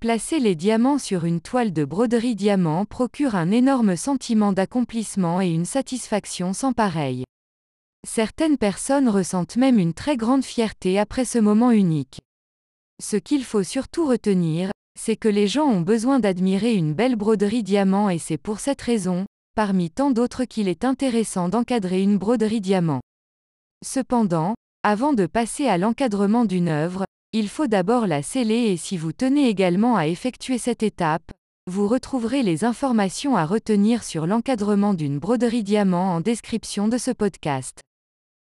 Placer les diamants sur une toile de broderie diamant procure un énorme sentiment d'accomplissement et une satisfaction sans pareil. Certaines personnes ressentent même une très grande fierté après ce moment unique. Ce qu'il faut surtout retenir, c'est que les gens ont besoin d'admirer une belle broderie diamant et c'est pour cette raison, parmi tant d'autres qu'il est intéressant d'encadrer une broderie diamant. Cependant, avant de passer à l'encadrement d'une œuvre, il faut d'abord la sceller et si vous tenez également à effectuer cette étape, vous retrouverez les informations à retenir sur l'encadrement d'une broderie diamant en description de ce podcast.